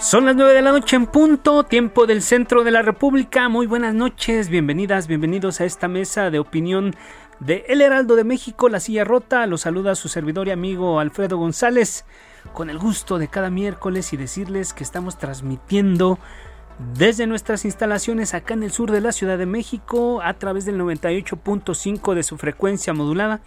Son las 9 de la noche en punto, tiempo del centro de la República. Muy buenas noches, bienvenidas, bienvenidos a esta mesa de opinión de El Heraldo de México, La Silla Rota. Los saluda su servidor y amigo Alfredo González, con el gusto de cada miércoles y decirles que estamos transmitiendo desde nuestras instalaciones acá en el sur de la Ciudad de México a través del 98.5 de su frecuencia modulada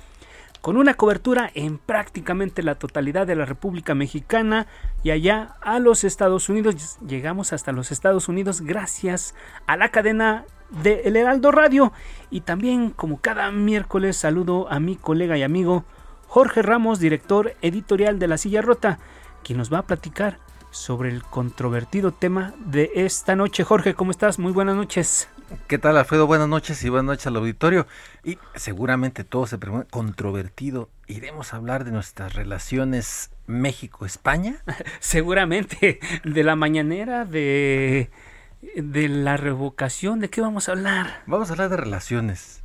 con una cobertura en prácticamente la totalidad de la República Mexicana y allá a los Estados Unidos. Llegamos hasta los Estados Unidos gracias a la cadena de El Heraldo Radio y también como cada miércoles saludo a mi colega y amigo Jorge Ramos, director editorial de La Silla Rota, quien nos va a platicar sobre el controvertido tema de esta noche. Jorge, ¿cómo estás? Muy buenas noches. ¿Qué tal, Alfredo? Buenas noches y buenas noches al auditorio. Y seguramente todo se pregunta, controvertido. ¿Iremos a hablar de nuestras relaciones México-España? seguramente, de la mañanera, de, de la revocación, ¿de qué vamos a hablar? Vamos a hablar de relaciones,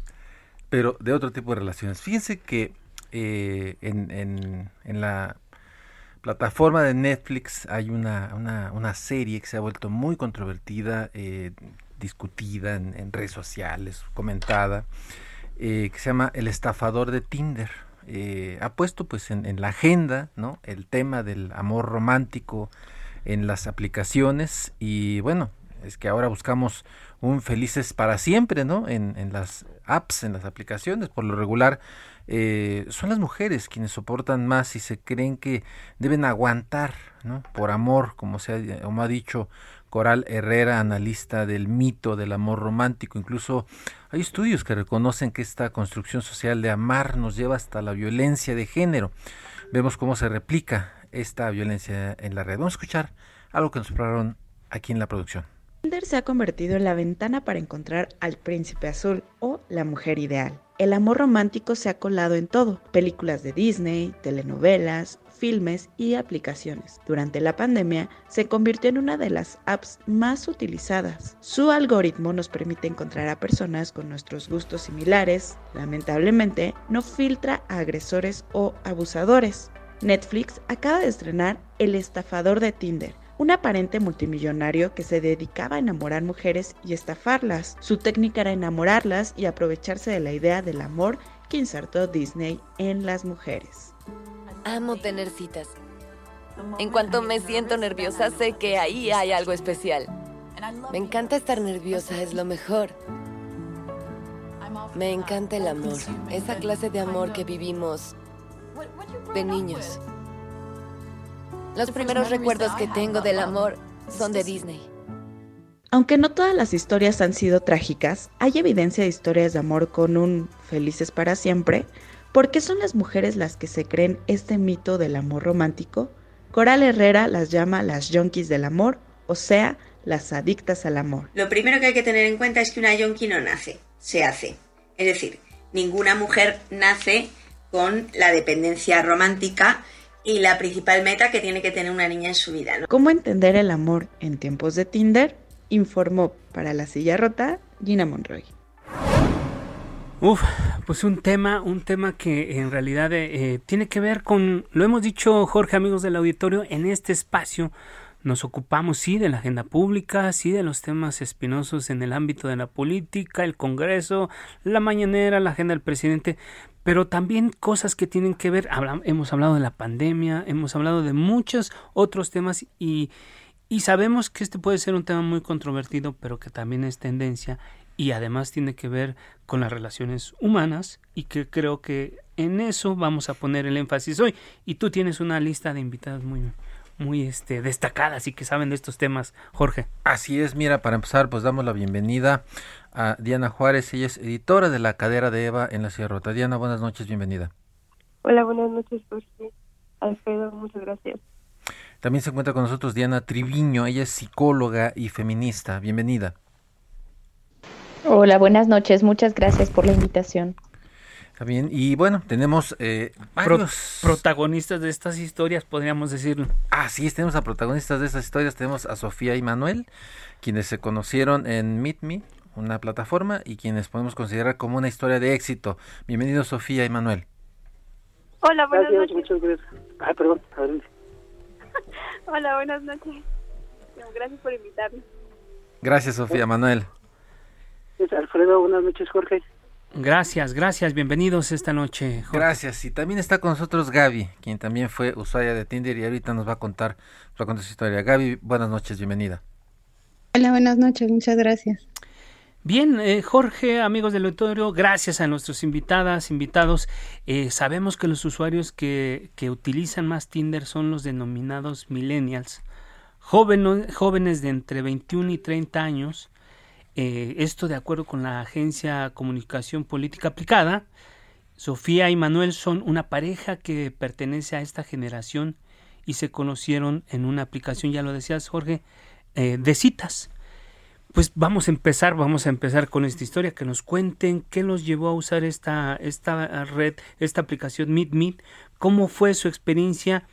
pero de otro tipo de relaciones. Fíjense que eh, en, en, en la plataforma de Netflix hay una, una, una, serie que se ha vuelto muy controvertida, eh, discutida en, redes sociales, comentada, eh, que se llama El estafador de Tinder. Eh, ha puesto pues en, en, la agenda ¿no? el tema del amor romántico en las aplicaciones y bueno, es que ahora buscamos un felices para siempre, ¿no? En, las apps, en las aplicaciones, por lo regular eh, son las mujeres quienes soportan más y se creen que deben aguantar, ¿no? Por amor, como, se ha, como ha dicho Coral Herrera, analista del mito del amor romántico. Incluso hay estudios que reconocen que esta construcción social de amar nos lleva hasta la violencia de género. Vemos cómo se replica esta violencia en la red. Vamos a escuchar algo que nos prepararon aquí en la producción. Tinder se ha convertido en la ventana para encontrar al príncipe azul o la mujer ideal. El amor romántico se ha colado en todo, películas de Disney, telenovelas, filmes y aplicaciones. Durante la pandemia se convirtió en una de las apps más utilizadas. Su algoritmo nos permite encontrar a personas con nuestros gustos similares. Lamentablemente, no filtra a agresores o abusadores. Netflix acaba de estrenar El estafador de Tinder, un aparente multimillonario que se dedicaba a enamorar mujeres y estafarlas. Su técnica era enamorarlas y aprovecharse de la idea del amor que insertó Disney en las mujeres. Amo tener citas. En cuanto me siento nerviosa, sé que ahí hay algo especial. Me encanta estar nerviosa, es lo mejor. Me encanta el amor, esa clase de amor que vivimos de niños. Los primeros recuerdos que tengo del amor son de Disney. Aunque no todas las historias han sido trágicas, hay evidencia de historias de amor con un felices para siempre. ¿Por qué son las mujeres las que se creen este mito del amor romántico? Coral Herrera las llama las yonkis del amor, o sea, las adictas al amor. Lo primero que hay que tener en cuenta es que una yonki no nace, se hace. Es decir, ninguna mujer nace con la dependencia romántica y la principal meta que tiene que tener una niña en su vida. ¿Cómo entender el amor en tiempos de Tinder? Informó para la silla rota Gina Monroy. Uf, pues un tema, un tema que en realidad eh, tiene que ver con, lo hemos dicho Jorge, amigos del auditorio, en este espacio nos ocupamos sí de la agenda pública, sí de los temas espinosos en el ámbito de la política, el Congreso, la mañanera, la agenda del presidente, pero también cosas que tienen que ver, hemos hablado de la pandemia, hemos hablado de muchos otros temas y, y sabemos que este puede ser un tema muy controvertido, pero que también es tendencia y además tiene que ver con las relaciones humanas y que creo que en eso vamos a poner el énfasis hoy. Y tú tienes una lista de invitados muy, muy este, destacadas y que saben de estos temas, Jorge. Así es, mira, para empezar, pues damos la bienvenida a Diana Juárez, ella es editora de La Cadera de Eva en la Sierra Rota. Diana, buenas noches, bienvenida. Hola, buenas noches, Jorge. Alfredo, muchas gracias. También se encuentra con nosotros Diana Triviño, ella es psicóloga y feminista. Bienvenida. Hola, buenas noches, muchas gracias por la invitación. También, y bueno, tenemos eh, protagonistas de estas historias, podríamos decirlo. Ah, sí, tenemos a protagonistas de estas historias. Tenemos a Sofía y Manuel, quienes se conocieron en Meet Me, una plataforma, y quienes podemos considerar como una historia de éxito. Bienvenidos, Sofía y Manuel. Hola, buenas gracias, noches. Muchas gracias. Ay, perdón. Hola, buenas noches. Gracias por invitarme. Gracias, Sofía. Manuel. Alfredo, buenas noches, Jorge. Gracias, gracias, bienvenidos esta noche. Gracias, y también está con nosotros Gaby, quien también fue usuaria de Tinder y ahorita nos va a contar, nos va a contar su historia. Gaby, buenas noches, bienvenida. Hola, buenas noches, muchas gracias. Bien, eh, Jorge, amigos del auditorio, gracias a nuestros invitadas, invitados. Eh, sabemos que los usuarios que, que, utilizan más Tinder son los denominados millennials, jóvenes, jóvenes de entre 21 y 30 años, eh, esto de acuerdo con la agencia Comunicación Política Aplicada. Sofía y Manuel son una pareja que pertenece a esta generación y se conocieron en una aplicación, ya lo decías Jorge, eh, de citas. Pues vamos a empezar, vamos a empezar con esta historia, que nos cuenten qué los llevó a usar esta, esta red, esta aplicación Meet Meet, cómo fue su experiencia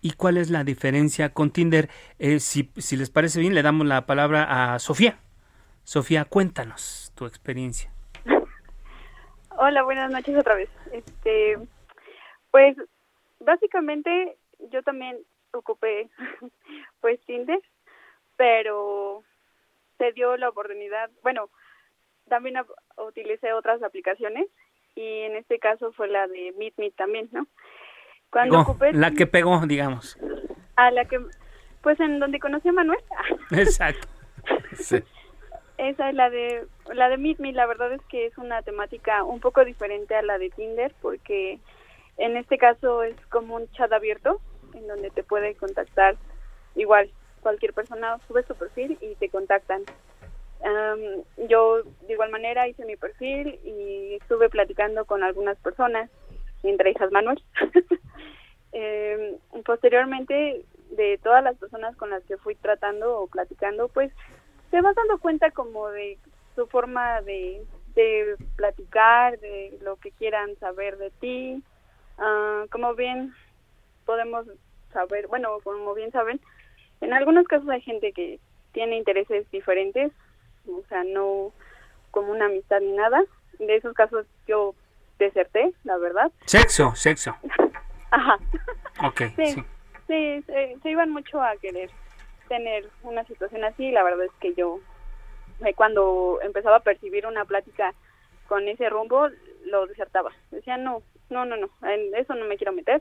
y cuál es la diferencia con Tinder. Eh, si, si les parece bien, le damos la palabra a Sofía. Sofía, cuéntanos tu experiencia. Hola, buenas noches otra vez. Este, pues básicamente yo también ocupé pues Tinder, pero se dio la oportunidad, bueno, también utilicé otras aplicaciones y en este caso fue la de Meet Me también, ¿no? Cuando ocupé la que pegó, digamos. A la que pues en donde conocí a Manuel. Exacto. Sí. Esa es la de la de Meet Me, la verdad es que es una temática un poco diferente a la de Tinder porque en este caso es como un chat abierto en donde te puede contactar igual cualquier persona sube su perfil y te contactan. Um, yo de igual manera hice mi perfil y estuve platicando con algunas personas, entre ellas Manuel. eh, posteriormente, de todas las personas con las que fui tratando o platicando, pues te vas dando cuenta como de su forma de, de platicar, de lo que quieran saber de ti. Uh, como bien podemos saber, bueno, como bien saben, en algunos casos hay gente que tiene intereses diferentes, o sea, no como una amistad ni nada. De esos casos yo deserté, la verdad. Sexo, sexo. Ajá. Ok, sí. sí. Sí, se, se iban mucho a querer tener una situación así, la verdad es que yo cuando empezaba a percibir una plática con ese rumbo, lo desertaba. Decía, no, no, no, no, en eso no me quiero meter.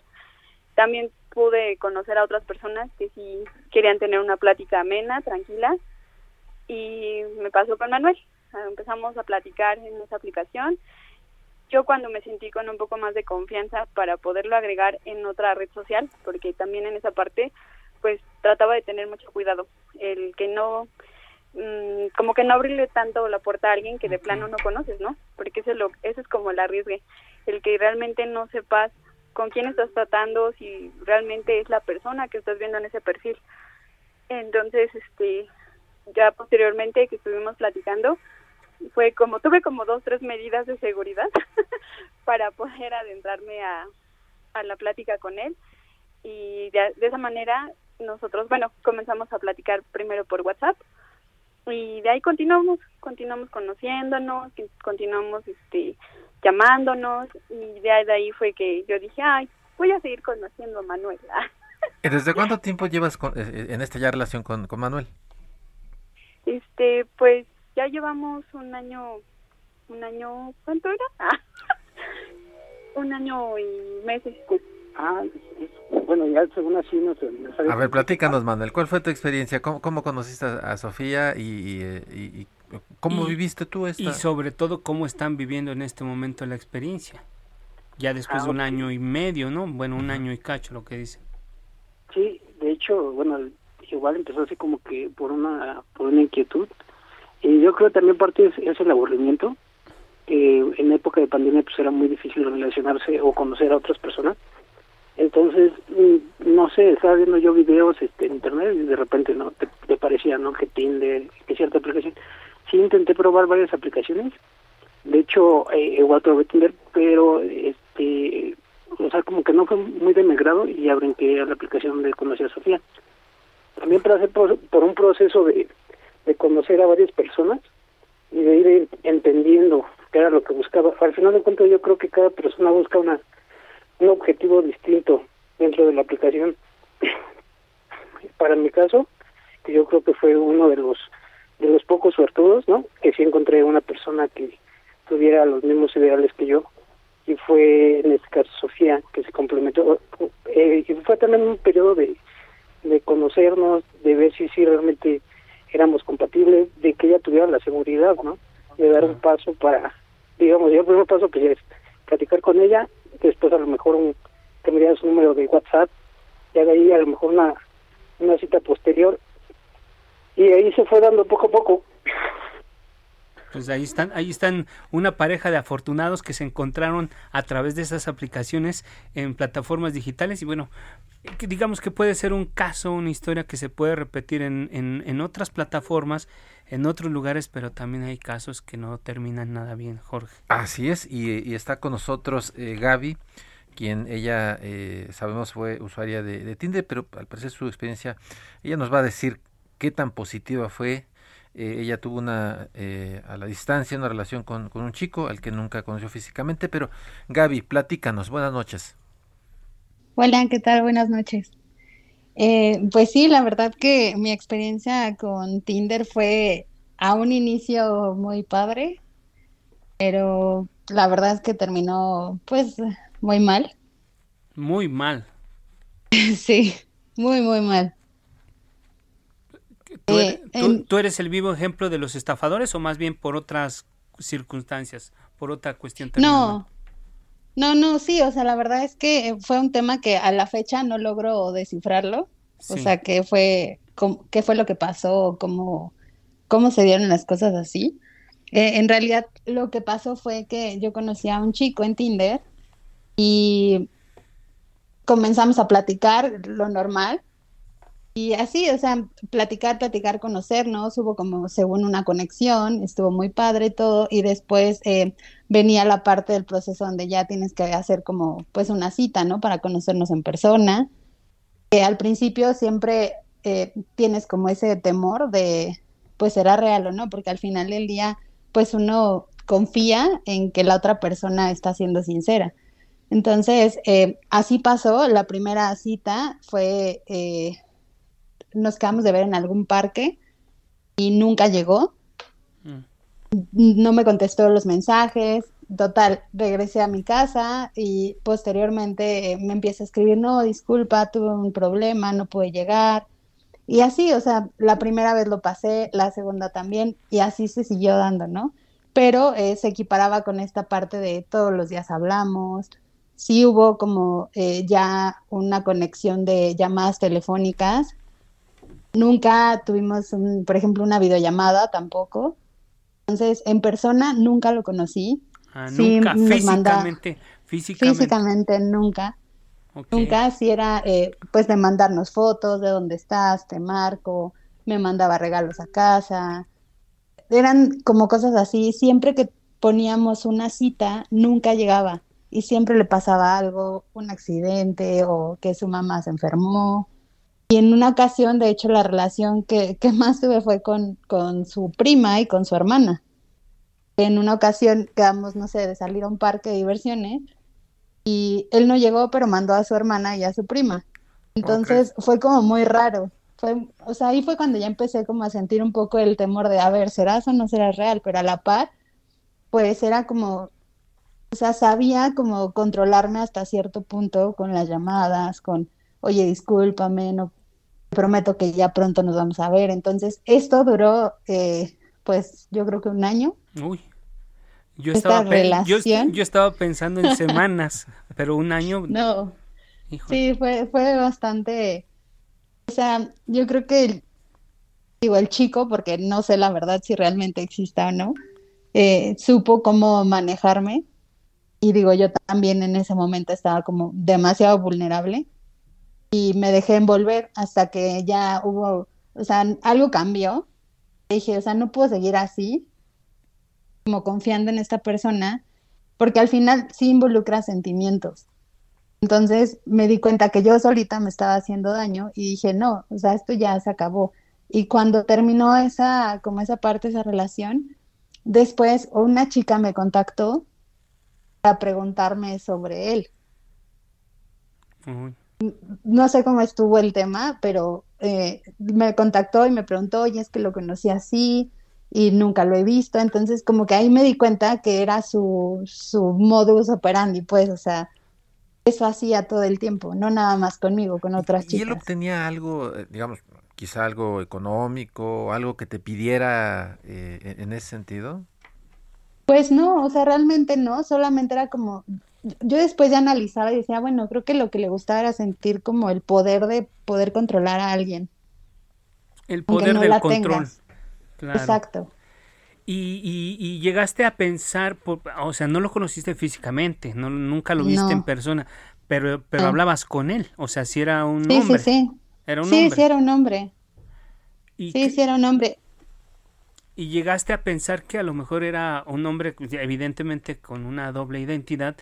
También pude conocer a otras personas que sí querían tener una plática amena, tranquila, y me pasó con Manuel. Empezamos a platicar en esa aplicación. Yo cuando me sentí con un poco más de confianza para poderlo agregar en otra red social, porque también en esa parte, pues trataba de tener mucho cuidado, el que no mmm, como que no abrirle tanto la puerta a alguien que de plano no conoces, ¿no? Porque eso es, lo, eso es como el arriesgue, el que realmente no sepas con quién estás tratando, si realmente es la persona que estás viendo en ese perfil. Entonces, este, ya posteriormente que estuvimos platicando, fue como, tuve como dos, tres medidas de seguridad para poder adentrarme a, a la plática con él y de, de esa manera nosotros, bueno, comenzamos a platicar primero por WhatsApp, y de ahí continuamos, continuamos conociéndonos, continuamos este llamándonos y de ahí, de ahí fue que yo dije, ay, voy a seguir conociendo a Manuel. ¿Desde cuánto tiempo llevas con, en esta ya relación con, con Manuel? Este, pues ya llevamos un año, un año, ¿cuánto era? un año y meses. Ah, bueno, ya según así no sé. A ver, platícanos, Manuel, ¿cuál fue tu experiencia? ¿Cómo, cómo conociste a Sofía y, y, y, ¿Cómo Y- viviste tú esta? Y sobre todo, ¿cómo están viviendo en este momento la experiencia? Ya después Ah, de un año y medio, ¿no? Bueno, un año y cacho, lo que dicen. Sí, de hecho, bueno, igual empezó así como que por una por una inquietud. Y yo creo también parte es, es el aburrimiento. que en época de pandemia pues era muy difícil relacionarse o conocer a otras personas. Entonces, mm, no sé, estaba viendo yo videos este, en internet y de repente no te, parecía no que Tinder, que cierta aplicación. Sí intenté probar varias aplicaciones. De hecho, eh, igual Tinder, pero este, o sea, como que no fue muy de mi grado y ya brinqué a la aplicación de conocer a Sofía. También pasé por, por un proceso de, de conocer a varias personas y de ir entendiendo qué era lo que buscaba. Al final de cuentas, yo creo que cada persona busca una un objetivo distinto dentro de la aplicación. Para mi caso, que yo creo que fue uno de los de los pocos suertudos, ¿no? Que sí encontré una persona que tuviera los mismos ideales que yo y fue en este caso Sofía que se complementó eh, y fue también un periodo de de conocernos, de ver si sí realmente éramos compatibles, de que ella tuviera la seguridad, ¿no? De dar un paso para, digamos, yo el primer paso pues es platicar con ella, después a lo mejor un, que me su número de WhatsApp, y de ahí a lo mejor una, una cita posterior, y ahí se fue dando poco a poco. Pues ahí están, ahí están una pareja de afortunados que se encontraron a través de esas aplicaciones en plataformas digitales y bueno, digamos que puede ser un caso, una historia que se puede repetir en, en, en otras plataformas, en otros lugares, pero también hay casos que no terminan nada bien, Jorge. Así es, y, y está con nosotros eh, Gaby, quien ella eh, sabemos fue usuaria de, de Tinder, pero al parecer su experiencia, ella nos va a decir qué tan positiva fue. Eh, ella tuvo una, eh, a la distancia, una relación con, con un chico al que nunca conoció físicamente, pero Gaby, platícanos, buenas noches. Hola, ¿qué tal? Buenas noches. Eh, pues sí, la verdad que mi experiencia con Tinder fue a un inicio muy padre, pero la verdad es que terminó pues muy mal. Muy mal. Sí, muy, muy mal. ¿Tú, Eh, eres, tú- en- tú eres el vivo ejemplo de los estafadores o más bien por otras circunstancias, por otra cuestión? mal? No, no, no, sí, o sea, la verdad es que fue un tema que a la fecha no logro descifrarlo. O sea, qué fue, cómo- qué fue lo que pasó, cómo, cómo se dieron las cosas así. Eh, en realidad, lo que pasó fue que yo conocí a un chico en Tinder y comenzamos a platicar lo normal. Y así, o sea, platicar, platicar, conocernos, hubo como según una conexión, estuvo muy padre todo, y después eh, venía la parte del proceso donde ya tienes que hacer como pues una cita, ¿no? Para conocernos en persona. Eh, al principio siempre eh, tienes como ese temor de, pues será real o no, porque al final del día, pues uno confía en que la otra persona está siendo sincera. Entonces, eh, así pasó, la primera cita fue, eh, nos quedamos de ver en algún parque y nunca llegó, no me contestó los mensajes, total, regresé a mi casa y posteriormente eh, me empieza a escribir, no, disculpa, tuve un problema, no pude llegar. Y así, o sea, la primera vez lo pasé, la segunda también, y así se siguió dando, ¿no? Pero eh, se equiparaba con esta parte de todos los días hablamos, sí hubo como eh, ya una conexión de llamadas telefónicas, nunca tuvimos, un, por ejemplo, una videollamada tampoco, entonces en persona nunca lo conocí, Ah, Sí, nunca, manda- físicamente, físicamente. nunca. Nunca, si era eh, pues de mandarnos fotos de dónde estás, te marco, me mandaba regalos a casa. Eran como cosas así. Siempre que poníamos una cita, nunca llegaba. Y siempre le pasaba algo, un accidente o que su mamá se enfermó. Y en una ocasión, de hecho, la relación que, que más tuve fue con, con su prima y con su hermana. En una ocasión quedamos, no sé, de salir a un parque de diversiones y él no llegó, pero mandó a su hermana y a su prima. Entonces fue como muy raro. Fue, o sea, ahí fue cuando ya empecé como a sentir un poco el temor de, a ver, ¿serás o no serás real? Pero a la par, pues era como, o sea, sabía como controlarme hasta cierto punto con las llamadas, con, oye, discúlpame, no prometo que ya pronto nos vamos a ver. Entonces, esto duró eh, pues yo creo que un año. Uy. Yo estaba, yo, yo, estaba pensando en semanas, pero un año. No. Sí, fue, fue bastante. O sea, yo creo que digo el chico, porque no sé la verdad si realmente exista o no, eh, supo cómo manejarme. Y digo, yo también en ese momento estaba como demasiado vulnerable y me dejé envolver hasta que ya hubo, o sea, algo cambió. Dije, o sea, no puedo seguir así como confiando en esta persona, porque al final sí involucra sentimientos. Entonces me di cuenta que yo solita me estaba haciendo daño y dije, no, o sea, esto ya se acabó. Y cuando terminó esa, como esa parte, esa relación, después una chica me contactó para preguntarme sobre él. No sé cómo estuvo el tema, pero eh, me contactó y me preguntó, oye, es que lo conocí así, y nunca lo he visto, entonces como que ahí me di cuenta que era su, su modus operandi, pues, o sea, eso hacía todo el tiempo, no nada más conmigo, con otras chicas. ¿Y él obtenía algo, eh, digamos, quizá algo económico, algo que te pidiera eh, en ese sentido? Pues no, o sea, realmente no, solamente era como, yo después de analizaba y decía, bueno, creo que lo que le gustaba era sentir como el poder de poder controlar a alguien. El poder del control. Exacto. Y, llegaste a pensar, o sea, no lo conociste físicamente, no, nunca lo viste en persona, pero, pero hablabas con él, o sea, si era un hombre. Sí, sí, Era un sí, hombre. sí, era un hombre. sí, sí, era un hombre. Y llegaste a pensar que a lo mejor era un hombre, evidentemente con una doble identidad,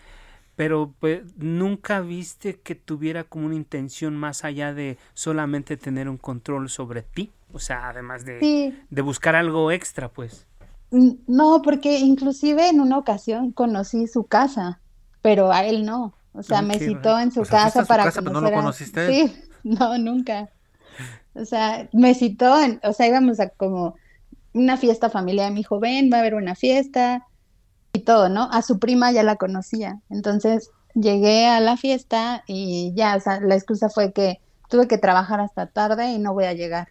pero pues, nunca viste que tuviera como una intención más allá de solamente tener un control sobre ti. O sea, además de, de buscar algo extra, pues. No, porque inclusive en una ocasión conocí su casa, pero a él no. O sea, me citó en su casa para casa, no lo conociste? Sí, no, nunca. O sea, me citó, en... o sea, íbamos a como una fiesta familiar, me dijo, ven, va a haber una fiesta y todo, ¿no? A su prima ya la conocía. Entonces llegué a la fiesta y ya, o sea, la excusa fue que tuve que trabajar hasta tarde y no voy a llegar.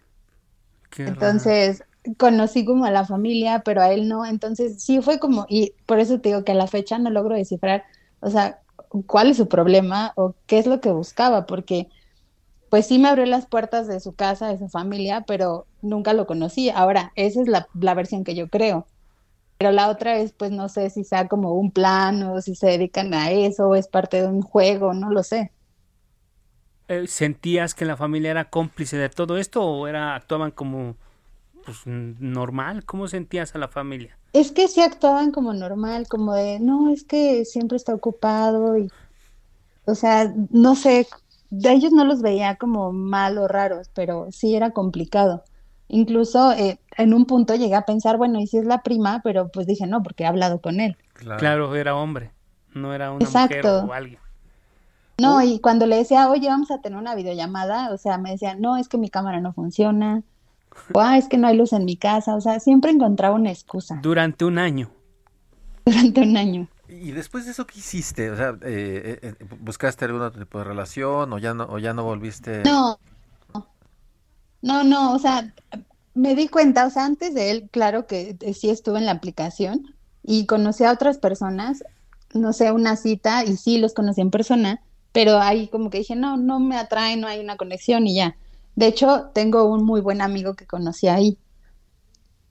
Entonces conocí como a la familia, pero a él no. Entonces sí fue como, y por eso te digo que a la fecha no logro descifrar, o sea, cuál es su problema o qué es lo que buscaba, porque pues sí me abrió las puertas de su casa, de su familia, pero nunca lo conocí. Ahora, esa es la, la versión que yo creo. Pero la otra es, pues no sé si sea como un plan o si se dedican a eso o es parte de un juego, no lo sé. Eh, ¿sentías que la familia era cómplice de todo esto o era actuaban como pues, normal? ¿Cómo sentías a la familia? Es que sí actuaban como normal, como de, no, es que siempre está ocupado y, o sea, no sé, de ellos no los veía como mal o raros, pero sí era complicado. Incluso eh, en un punto llegué a pensar, bueno, y si es la prima, pero pues dije, no, porque he hablado con él. Claro, era hombre, no era una mujer o alguien. No, y cuando le decía, oye, vamos a tener una videollamada, o sea, me decía, no, es que mi cámara no funciona, o ah, es que no hay luz en mi casa, o sea, siempre encontraba una excusa. Durante un año. Durante un año. ¿Y después de eso qué hiciste? O sea, eh, eh, eh, ¿buscaste algún otro tipo de relación o ya no, o ya no volviste? No, no, no, o sea, me di cuenta, o sea, antes de él, claro que sí estuve en la aplicación y conocí a otras personas, no sé, una cita y sí los conocí en persona, pero ahí como que dije, no, no me atrae, no hay una conexión y ya. De hecho, tengo un muy buen amigo que conocí ahí.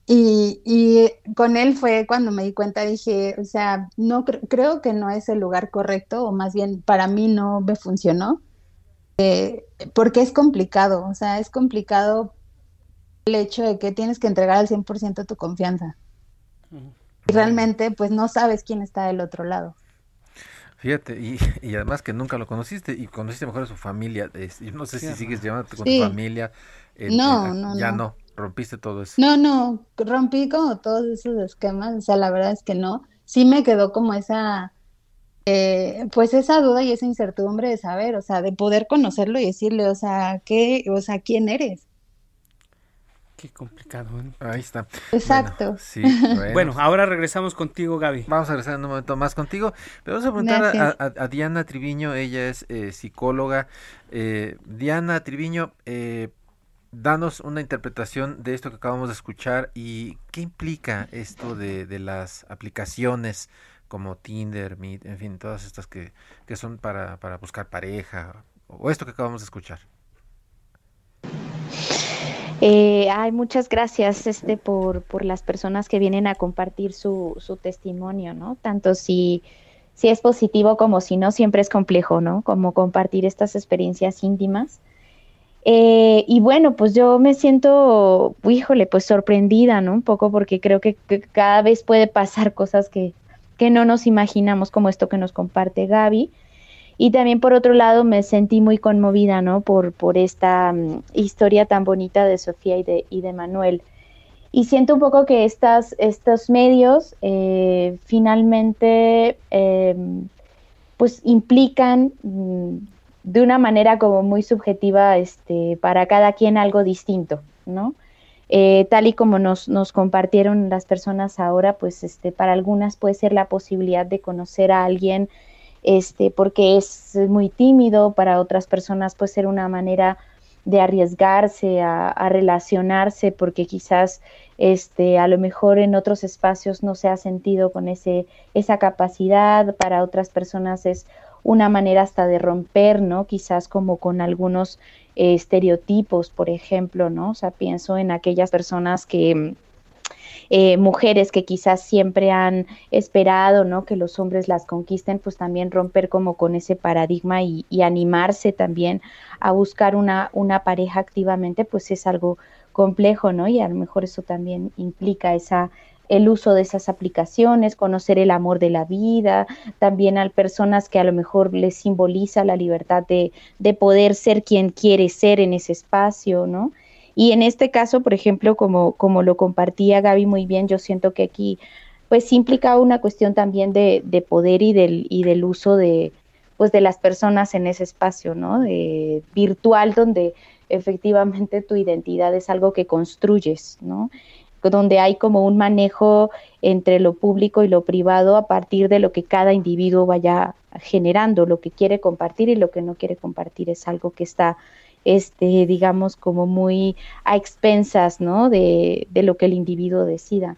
Y, y con él fue cuando me di cuenta, dije, o sea, no creo que no es el lugar correcto, o más bien para mí no me funcionó, eh, porque es complicado, o sea, es complicado el hecho de que tienes que entregar al 100% tu confianza. Y realmente, pues no sabes quién está del otro lado. Fíjate, y, y, además que nunca lo conociste y conociste mejor a su familia. yo no sé si sigues llevándote con tu familia. no, no, Ya no. rompiste todo eso. No, no, rompí como todos esos esquemas. O sea, la verdad es que no. Sí me quedó como esa, eh, pues esa duda y esa incertidumbre de saber, o sea, de poder conocerlo y decirle, o sea, ¿qué, o sea, quién eres? Qué complicado. ¿eh? Ahí está. Exacto. Bueno, ahora regresamos contigo, Gaby. Vamos a regresar en un momento más contigo. Pero vamos a preguntar a, Diana Triviño, ella es eh, psicóloga. Eh, Diana Triviño, danos una interpretación de esto que acabamos de escuchar y qué implica esto de, de las aplicaciones como Tinder, Meet, en fin, todas estas que, que son para, para buscar pareja o esto que acabamos de escuchar. Eh, ay, muchas gracias este, por, por las personas que vienen a compartir su, su testimonio, ¿no? Tanto si, si es positivo como si no, siempre es complejo, ¿no? Como compartir estas experiencias íntimas. Eh, y bueno, pues yo me siento, híjole, pues sorprendida, ¿no? Un poco porque creo que, que cada vez puede pasar cosas que, que no nos imaginamos, como esto que nos comparte Gaby. Y también por otro lado me sentí muy conmovida, ¿no? Por, por esta um, historia tan bonita de Sofía y de, y de Manuel. Y siento un poco que estas, estos medios eh, finalmente eh, pues implican mm, de una manera como muy subjetiva este, para cada quien algo distinto, ¿no? Eh, tal y como nos, nos, compartieron las personas ahora, pues este, para algunas puede ser la posibilidad de conocer a alguien este, porque es muy tímido, para otras personas puede ser una manera de arriesgarse a, relacionarse porque quizás este a lo mejor en otros espacios no se ha sentido con ese esa capacidad para otras personas es una manera hasta de romper no quizás como con algunos estereotipos por ejemplo no o sea pienso en aquellas personas que eh, mujeres que quizás siempre han esperado, ¿no? Que los hombres las conquisten, pues también romper como con ese paradigma y, y animarse también a buscar una, una pareja activamente, pues es algo complejo, ¿no? Y a lo mejor eso también implica esa el uso de esas aplicaciones, conocer el amor de la vida, también a personas que a lo mejor les simboliza la libertad de, de poder ser quien quiere ser en ese espacio, ¿no? Y en este caso, por ejemplo, como, como lo compartía Gaby muy bien, yo siento que aquí pues implica una cuestión también de, de poder y del, y del uso de, pues, de las personas en ese espacio, ¿no? De, virtual, donde efectivamente tu identidad es algo que construyes, ¿no? donde hay como un manejo entre lo público y lo privado a partir de lo que cada individuo vaya generando, lo que quiere compartir y lo que no quiere compartir es algo que está este, digamos, como muy a expensas, ¿no? De, de lo que el individuo decida.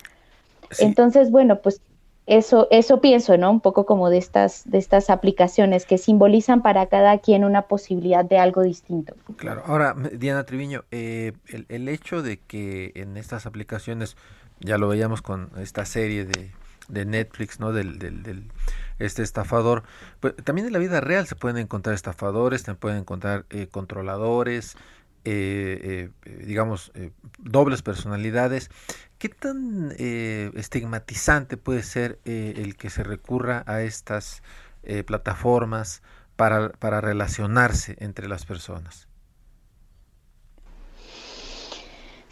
Sí. Entonces, bueno, pues eso, eso pienso, ¿no? Un poco como de estas, de estas aplicaciones que simbolizan para cada quien una posibilidad de algo distinto. Claro. Ahora, Diana Triviño, eh, el, el hecho de que en estas aplicaciones, ya lo veíamos con esta serie de, de Netflix, ¿no? Del, del, del, este estafador. Pues, también en la vida real se pueden encontrar estafadores, se pueden encontrar eh, controladores, eh, eh, digamos, eh, dobles personalidades. ¿Qué tan estigmatizante puede ser el que se recurra a estas plataformas para, para relacionarse entre las personas?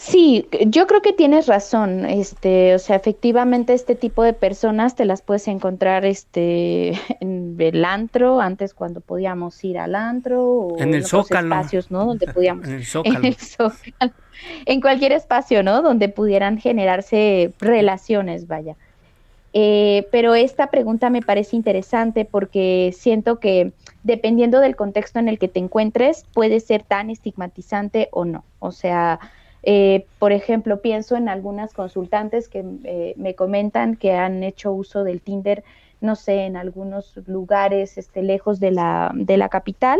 Sí, yo creo que tienes razón. Este, o sea, efectivamente este tipo de personas te las puedes encontrar este en el antro, antes cuando podíamos ir al antro o en el en Zócalo. espacios, ¿no? Donde podíamos en el Zócalo. en el Zócalo. En cualquier espacio, ¿no? Donde pudieran generarse relaciones, vaya. Eh, pero esta pregunta me parece interesante porque siento que dependiendo del contexto en el que te encuentres, puede ser tan estigmatizante o no. O sea, eh, por ejemplo, pienso en algunas consultantes que eh, me comentan que han hecho uso del Tinder, no sé, en algunos lugares este, lejos de la, de la capital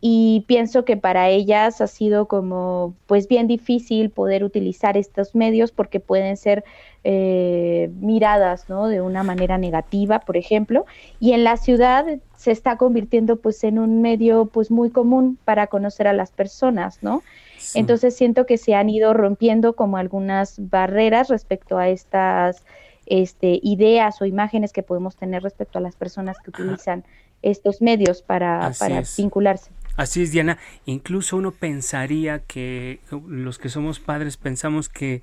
y pienso que para ellas ha sido como pues bien difícil poder utilizar estos medios porque pueden ser eh, miradas ¿no? de una manera negativa, por ejemplo, y en la ciudad se está convirtiendo pues en un medio pues muy común para conocer a las personas, ¿no? Sí. Entonces siento que se han ido rompiendo como algunas barreras respecto a estas este, ideas o imágenes que podemos tener respecto a las personas que utilizan estos medios para, para vincularse. Así es, Diana. Incluso uno pensaría que los que somos padres pensamos que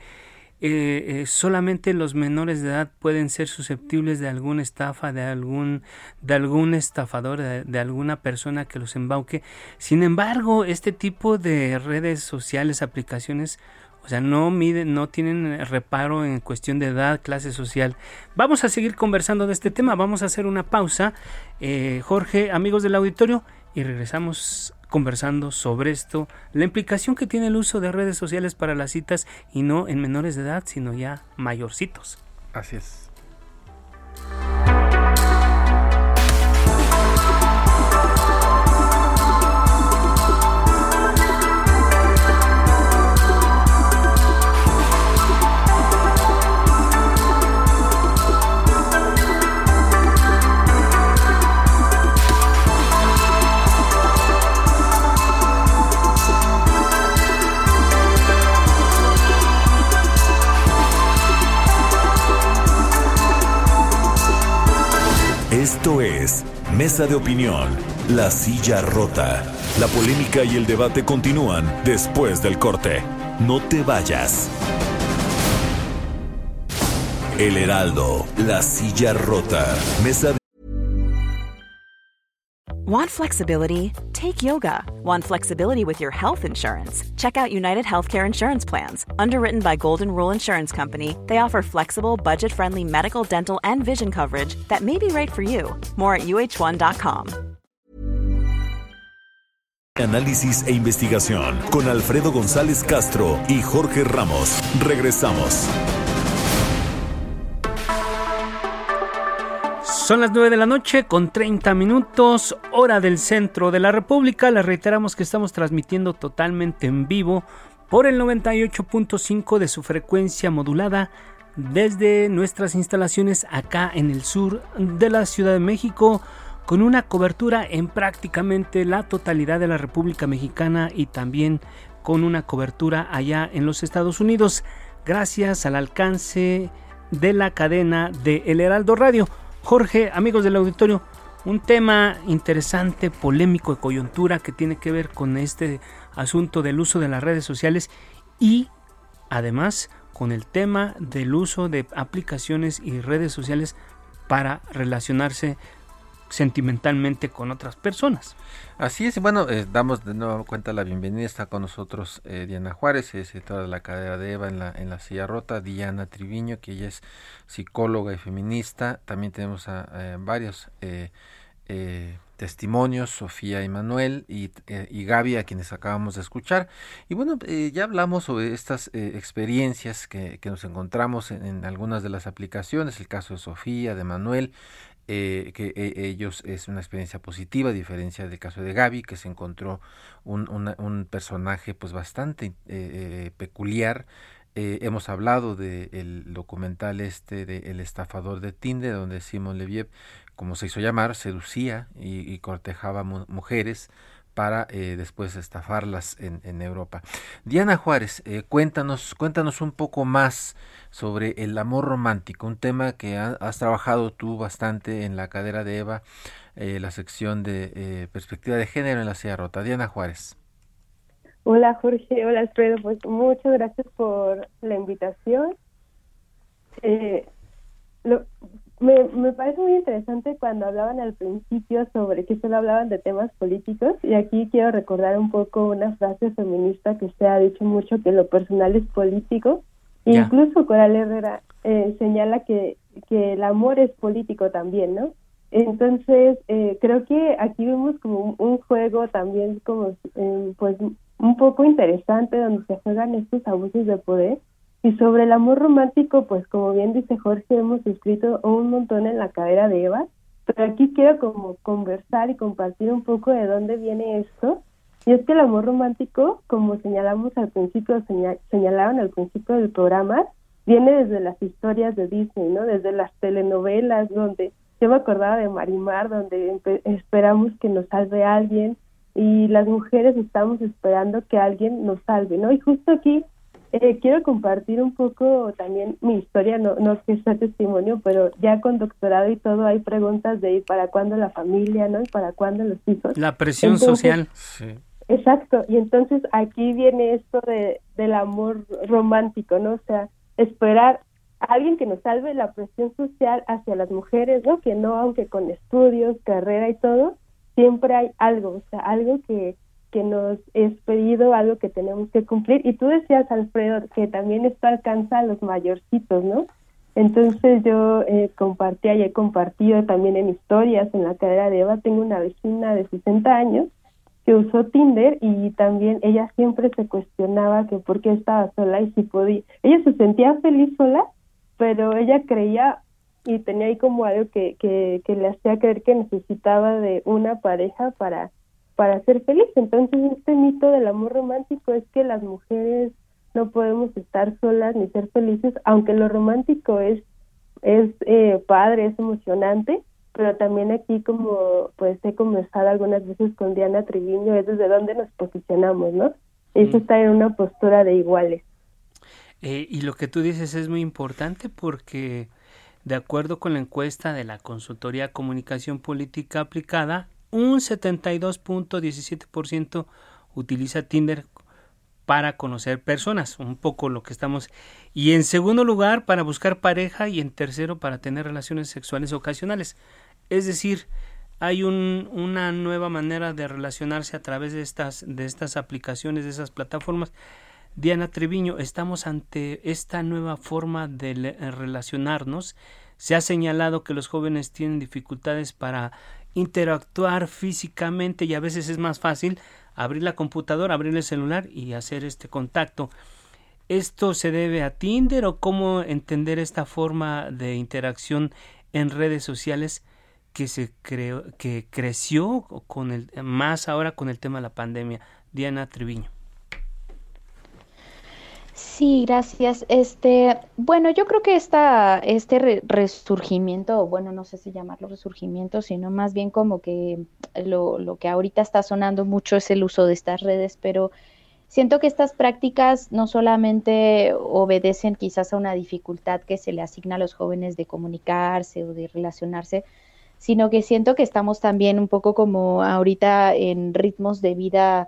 eh, eh, solamente los menores de edad pueden ser susceptibles de alguna estafa, de algún, de algún estafador, de, alguna persona que los embauque. Sin embargo, este tipo de redes sociales, aplicaciones, o sea, no miden, no tienen reparo en cuestión de edad, clase social. Vamos a seguir conversando de este tema. Vamos a hacer una pausa. Eh, Jorge, amigos del auditorio, y regresamos conversando sobre esto, la implicación que tiene el uso de redes sociales para las citas y no en menores de edad, sino ya mayorcitos. Así es. Esto es Mesa de Opinión, La Silla Rota. La polémica y el debate continúan después del corte. No te vayas. El Heraldo, La Silla Rota. Mesa Want flexibility? Take yoga. Want flexibility with your health insurance? Check out United Healthcare Insurance Plans. Underwritten by Golden Rule Insurance Company, they offer flexible, budget friendly medical, dental, and vision coverage that may be right for you. More at uh1.com. Análisis e investigación con Alfredo González Castro y Jorge Ramos. Regresamos. Son las 9 de la noche con 30 minutos, hora del centro de la República. Les reiteramos que estamos transmitiendo totalmente en vivo por el 98.5 de su frecuencia modulada desde nuestras instalaciones acá en el sur de la Ciudad de México con una cobertura en prácticamente la totalidad de la República Mexicana y también con una cobertura allá en los Estados Unidos gracias al alcance de la cadena de El Heraldo Radio. Jorge, amigos del auditorio, un tema interesante, polémico de coyuntura que tiene que ver con este asunto del uso de las redes sociales y además con el tema del uso de aplicaciones y redes sociales para relacionarse sentimentalmente con otras personas. Así es, bueno, eh, damos de nuevo cuenta la bienvenida, está con nosotros eh, Diana Juárez, es editora de la cadena de Eva en la, en la silla rota, Diana Triviño, que ella es psicóloga y feminista, también tenemos a, eh, varios testimonios, Sofía y Manuel y, y, Gaby, a quienes acabamos de escuchar. Y bueno, ya hablamos sobre estas experiencias que, que, nos encontramos en, en, algunas de las aplicaciones, el caso de Sofía, de Manuel, eh, que eh, ellos es una experiencia positiva, a diferencia del caso de Gaby, que se encontró un, un personaje pues bastante eh, peculiar. hemos hablado del documental este de El estafador de Tinder, donde Simon Leviev, como se hizo llamar, seducía y, cortejaba mujeres para después estafarlas en, en, Europa. Diana Juárez, cuéntanos, cuéntanos un poco más sobre el amor romántico, un tema que has trabajado tú bastante en la cadera de Eva, eh, la sección de eh, perspectiva de género en la Sierra Rota. Diana Juárez. Hola Jorge, hola Alfredo, pues muchas gracias por la invitación. Eh, me, me parece muy interesante cuando hablaban al principio sobre que solo hablaban de temas políticos y aquí quiero recordar un poco una frase feminista que se ha dicho mucho que lo personal es político Incluso Coral Herrera eh, señala que, que el amor es político también, ¿no? Entonces, eh, creo que aquí vemos como un, juego también como, eh, pues, un poco interesante donde se juegan estos abusos de poder. Y sobre el amor romántico, pues, como bien dice Jorge, hemos escrito un montón en la cadera de Eva, pero aquí quiero como conversar y compartir un poco de dónde viene esto y es que el amor romántico, como señalamos al principio, señalaban al principio del programa, viene desde las historias de Disney, ¿no? Desde las telenovelas donde yo me acordaba de Marimar, donde esperamos que nos salve alguien y las mujeres estamos esperando que alguien nos salve, ¿no? Y justo aquí eh, quiero compartir un poco también mi historia, no, no que sea testimonio, pero ya con doctorado y todo hay preguntas de ¿y para cuándo la familia, no? ¿Y para cuándo los hijos? La presión social. Sí. Exacto, y entonces aquí viene esto de, del amor romántico, ¿no? O sea, esperar a alguien que nos salve la presión social hacia las mujeres, ¿no? Que no, aunque con estudios, carrera y todo, siempre hay algo, o sea, algo que, que nos es pedido, algo que tenemos que cumplir. Y tú decías, Alfredo, que también esto alcanza a los mayorcitos, ¿no? Entonces yo eh, compartía y he compartido también en historias en la cadera de Eva, tengo una vecina de 60 años que usó Tinder y también ella siempre se cuestionaba que por qué estaba sola y si podía. Ella se sentía feliz sola, pero ella creía y tenía ahí como algo que, que le hacía creer que necesitaba de una pareja para, para ser feliz. Entonces este mito del amor romántico es que las mujeres no podemos estar solas ni ser felices, aunque lo romántico es, es eh, padre, es emocionante, pero también aquí como pues he conversado algunas veces con Diana Triviño es desde dónde nos posicionamos, ¿no? Eso mm. está en una postura de iguales. Eh, y lo que tú dices es muy importante porque de acuerdo con la encuesta de la consultoría Comunicación Política Aplicada, un 72.17% utiliza Tinder para conocer personas, un poco lo que estamos. Y en segundo lugar, para buscar pareja y en tercero, para tener relaciones sexuales ocasionales. Es decir, hay un, una nueva manera de relacionarse a través de estas, de estas aplicaciones, de esas plataformas. Diana Treviño, estamos ante esta nueva forma de relacionarnos. Se ha señalado que los jóvenes tienen dificultades para interactuar físicamente y a veces es más fácil abrir la computadora, abrir el celular y hacer este contacto. ¿Esto se debe a Tinder o cómo entender esta forma de interacción en redes sociales que se creó, que creció con el más ahora con el tema de la pandemia? Diana Treviño. Sí, gracias. Este, bueno, yo creo que esta, este resurgimiento, bueno, no sé si llamarlo resurgimiento, sino más bien como que lo, lo que ahorita está sonando mucho es el uso de estas redes, pero siento que estas prácticas no solamente obedecen quizás a una dificultad que se le asigna a los jóvenes de comunicarse o de relacionarse, sino que siento que estamos también un poco como ahorita en ritmos de vida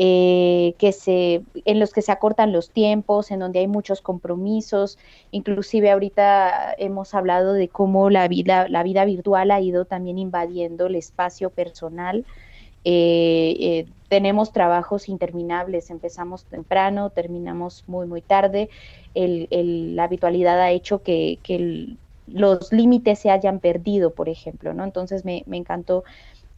eh, que se, en los que se acortan los tiempos, en donde hay muchos compromisos. Inclusive ahorita hemos hablado de cómo la vida, la vida virtual ha ido también invadiendo el espacio personal. Eh, eh, tenemos trabajos interminables, empezamos temprano, terminamos muy, muy tarde. la habitualidad ha hecho que, los límites se hayan perdido, por ejemplo, ¿no? Entonces me, me encantó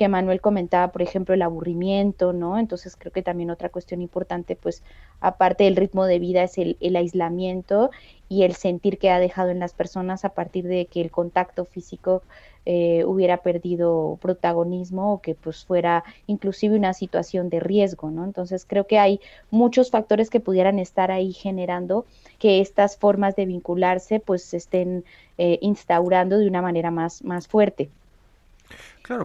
que Manuel comentaba, por ejemplo, el aburrimiento, ¿no? Entonces creo que también otra cuestión importante, pues aparte del ritmo de vida, es el, aislamiento y el sentir que ha dejado en las personas a partir de que el contacto físico eh, hubiera perdido protagonismo o que pues fuera inclusive una situación de riesgo, ¿no? Entonces creo que hay muchos factores que pudieran estar ahí generando que estas formas de vincularse pues se estén eh, instaurando de una manera más, más fuerte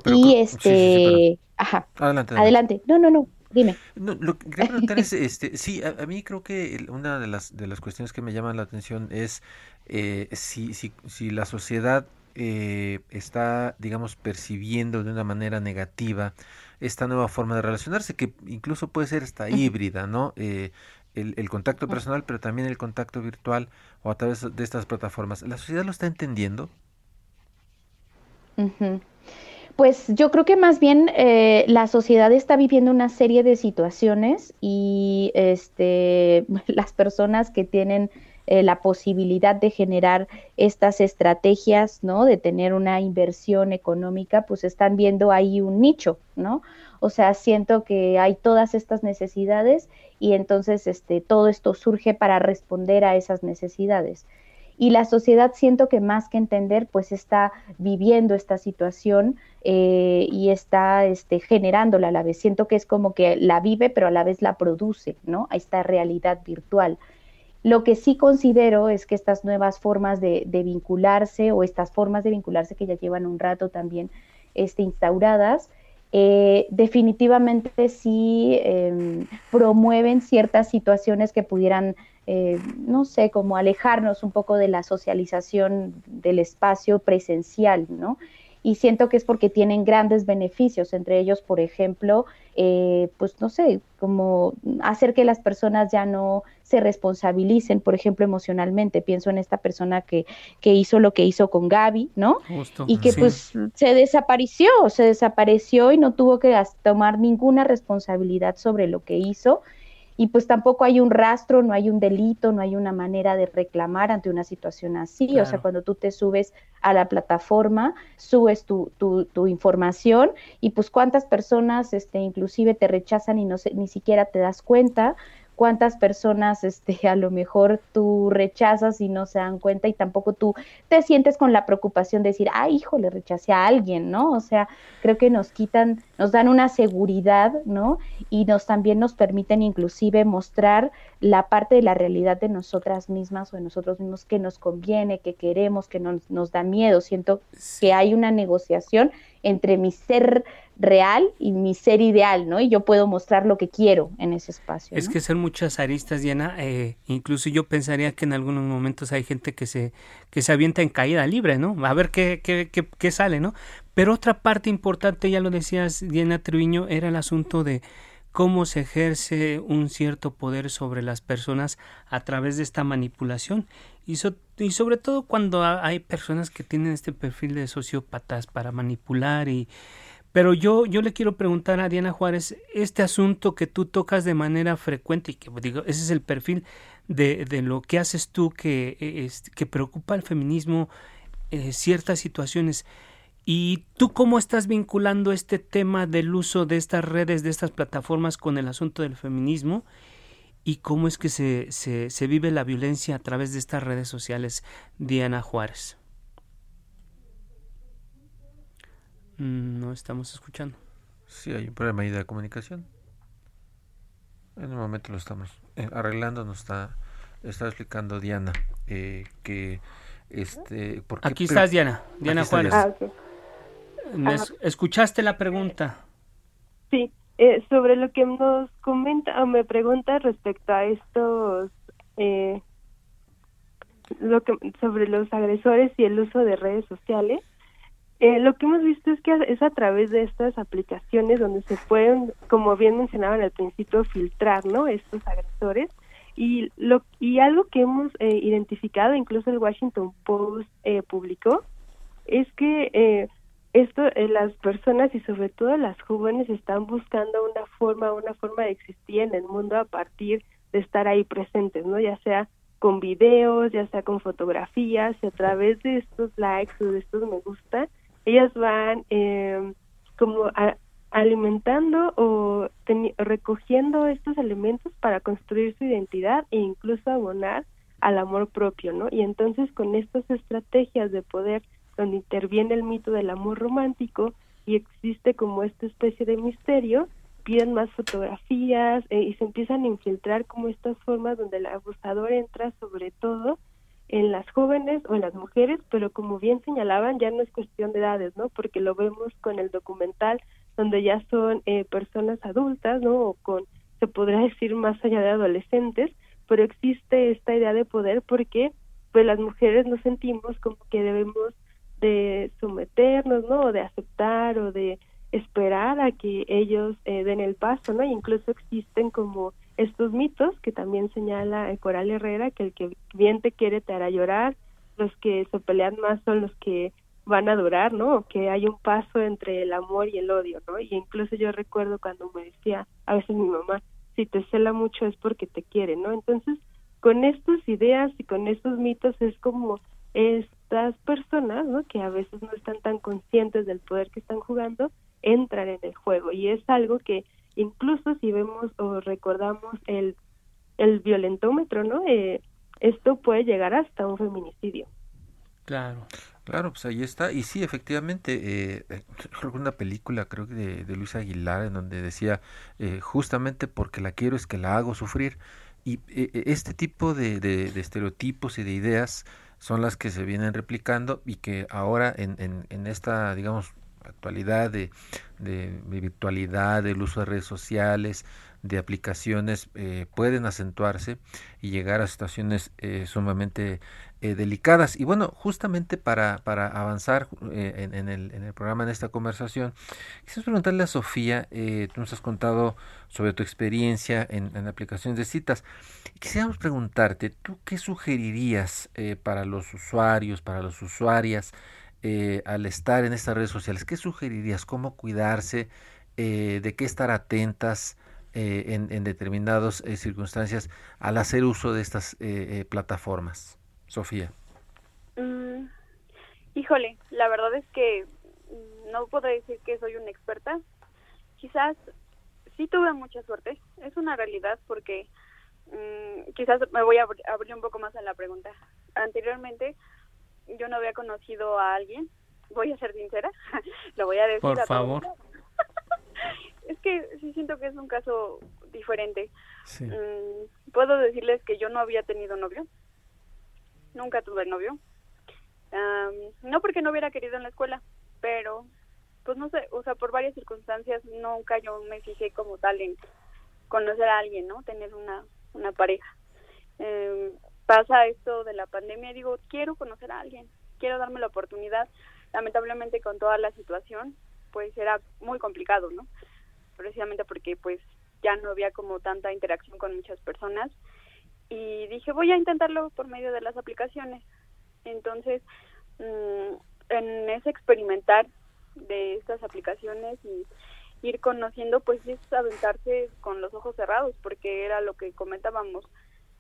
y este, ajá, adelante, adelante, No, no, no, dime. lo que quería preguntar es, este, sí, a, mí creo que una de las de las cuestiones que me llaman la atención es eh, si, si, si la sociedad eh, está, digamos, percibiendo de una manera negativa esta nueva forma de relacionarse, que incluso puede ser esta híbrida, ¿no? Eh, el, el, contacto personal, pero también el contacto virtual o a través de estas plataformas. ¿La sociedad lo está entendiendo? Pues yo creo que más bien eh, la sociedad está viviendo una serie de situaciones y este, las personas que tienen eh, la posibilidad de generar estas estrategias, ¿no? De tener una inversión económica, pues están viendo ahí un nicho, ¿no? O sea, siento que hay todas estas necesidades y entonces este, todo esto surge para responder a esas necesidades y la sociedad siento que más que entender, pues está viviendo esta situación eh, y está este, generándola a la vez. Siento que es como que la vive, pero a la vez la produce, ¿no? A esta realidad virtual. Lo que sí considero es que estas nuevas formas de, vincularse o estas formas de vincularse que ya llevan un rato también este, instauradas, eh, definitivamente sí em, promueven ciertas situaciones que pudieran eh, no sé, como alejarnos un poco de la socialización del espacio presencial, ¿no? Y siento que es porque tienen grandes beneficios, entre ellos, por ejemplo, eh, pues no sé, como hacer que las personas ya no se responsabilicen, por ejemplo, emocionalmente. Pienso en esta persona que, que hizo lo que hizo con Gaby, ¿no? y que pues se desapareció, se desapareció y no tuvo que tomar ninguna responsabilidad sobre lo que hizo y pues tampoco hay un rastro, no hay un delito, no hay una manera de reclamar ante una situación así. O sea, cuando tú te subes a la plataforma, subes tu, tu, tu, información y pues cuántas personas este, inclusive te rechazan y no ni siquiera te das cuenta cuántas personas este, a lo mejor tú rechazas y no se dan cuenta y tampoco tú te sientes con la preocupación de decir, ay, hijo, le rechacé a alguien, ¿no? O sea, creo que nos quitan, nos dan una seguridad, ¿no? Y nos también nos permiten inclusive mostrar la parte de la realidad de nosotras mismas o de nosotros mismos que nos conviene, que queremos, que nos, nos da miedo. Siento que hay una negociación entre mi ser real y mi ser ideal, ¿no? Y yo puedo mostrar lo que quiero en ese espacio. Es que son muchas aristas, Diana. Eh, incluso yo pensaría que en algunos momentos hay gente que se, que se avienta en caída libre, ¿no? A ver qué, qué, qué, qué sale, ¿no? Pero otra parte importante, ya lo decías, Diana Triviño, era el asunto de cómo se ejerce un cierto poder sobre las personas a través de esta manipulación y, sobre todo cuando hay personas que tienen este perfil de sociópatas para manipular y pero yo, yo le quiero preguntar a Diana Juárez, este asunto que tú tocas de manera frecuente y que digo, ese es el perfil de, de lo que haces tú que, es, que preocupa al feminismo eh, ciertas situaciones. ¿Y tú cómo estás vinculando este tema del uso de estas redes, de estas plataformas con el asunto del feminismo? ¿Y cómo es que se, se, se vive la violencia a través de estas redes sociales, Diana Juárez? Mm, no estamos escuchando. Sí, hay un problema ahí de comunicación. En un momento lo estamos eh, arreglando, nos está, está explicando Diana eh, que este... Aquí estás, Diana. Diana Juárez. Ah, ¿Escuchaste la pregunta? Sí, eh, sobre lo que nos comenta o me pregunta respecto a estos... lo que sobre los agresores y el uso de redes sociales eh, lo que hemos visto es que es a través de estas aplicaciones donde se pueden, como bien mencionaban al principio, filtrar, ¿no? Estos agresores y lo y algo que hemos eh, identificado, incluso el Washington Post eh, publicó, es que eh, esto las personas y sobre todo las jóvenes están buscando una forma, una forma de existir en el mundo a partir de estar ahí presentes, ¿no? Ya sea con videos, ya sea con fotografías, y a través de estos likes o de estos me gusta, ellas van eh, como alimentando o recogiendo estos elementos para construir su identidad e incluso abonar al amor propio, ¿no? Y entonces con estas estrategias de poder donde interviene el mito del amor romántico y existe como esta especie de misterio, piden más fotografías eh, y se empiezan a infiltrar como estas formas donde el abusador entra sobre todo en las jóvenes o en las mujeres, pero como bien señalaban, ya no es cuestión de edades, ¿no? Porque lo vemos con el documental donde ya son eh, personas adultas, ¿no? O con, se podría decir, más allá de adolescentes, pero existe esta idea de poder porque pues las mujeres nos sentimos como que debemos de someternos, ¿no? O de aceptar o de esperar a que ellos eh, den el paso, ¿no? incluso existen como estos mitos que también señala Coral Herrera, que el que bien te quiere te hará llorar, los que se pelean más son los que van a durar, ¿no? que hay un paso entre el amor y el odio, ¿no? Y incluso yo recuerdo cuando me decía a veces mi mamá, si te cela mucho es porque te quiere, ¿no? Entonces, con estas ideas y con estos mitos es como estas personas, ¿no? Que a veces no están tan conscientes del poder que están jugando, entran en el juego y es algo que incluso si vemos o recordamos el, el violentómetro, ¿no? Eh, esto puede llegar hasta un feminicidio. Claro. Claro, pues ahí está. Y sí, efectivamente, eh, eh una película, creo que de, de Luis Aguilar, en donde decía, eh, justamente porque la quiero es que la hago sufrir. Y este tipo de, de, de, estereotipos y de ideas son las que se vienen replicando y que ahora en, en, en esta, digamos, actualidad de, de, virtualidad, del uso de redes sociales, de aplicaciones, eh, pueden acentuarse y llegar a situaciones eh, sumamente eh, delicadas. Y bueno, justamente para, para avanzar en, en, el, programa, en esta conversación, quisiera preguntarle a Sofía, tú nos has contado sobre tu experiencia en, en aplicaciones de citas. Quisiéramos preguntarte, ¿tú qué sugerirías para los usuarios, para las usuarias? eh, al estar en estas redes sociales? ¿Qué sugerirías? ¿Cómo cuidarse? Eh, ¿De qué estar atentas? eh, en, en determinadas eh, circunstancias al hacer uso de estas eh, plataformas? Sofía. Mm, híjole, la verdad es que mm, no puedo decir que soy una experta. Quizás sí tuve mucha suerte, es una realidad porque mm, quizás me voy a abrir un poco más a la pregunta. Anteriormente yo no había conocido a alguien, voy a ser sincera, lo voy a decir. Por favor. es que sí siento que es un caso diferente. puedo decirles que yo no había tenido novio, nunca tuve novio. no porque no hubiera querido en la escuela, pero pues no sé, o sea, por varias circunstancias nunca yo me fijé como tal en conocer a alguien, ¿no? Tener una, una pareja. Eh, pasa esto de la pandemia digo, quiero conocer a alguien, quiero darme la oportunidad. Lamentablemente con toda la situación, pues era muy complicado, ¿no? Precisamente porque pues ya no había como tanta interacción con muchas personas y dije voy a intentarlo por medio de las aplicaciones entonces mm, en ese experimentar de estas aplicaciones y ir conociendo pues es aventarse con los ojos cerrados porque era lo que comentábamos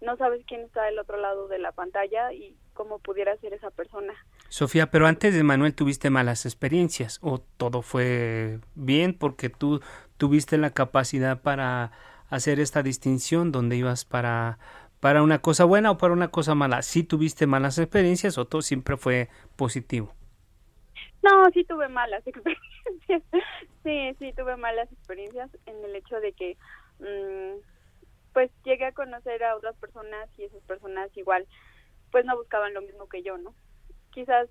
no sabes quién está del otro lado de la pantalla y cómo pudiera ser esa persona. Sofía, pero antes de Manuel tuviste malas experiencias o todo fue bien porque tú tuviste la capacidad para hacer esta distinción donde ibas para para una cosa buena o para una cosa mala. ¿Sí tuviste malas experiencias o todo siempre fue positivo? No, sí tuve malas experiencias. sí, sí tuve malas experiencias en el hecho de que mm, pues llegué a conocer a otras personas y esas personas igual pues no buscaban lo mismo que yo, ¿no? Quizás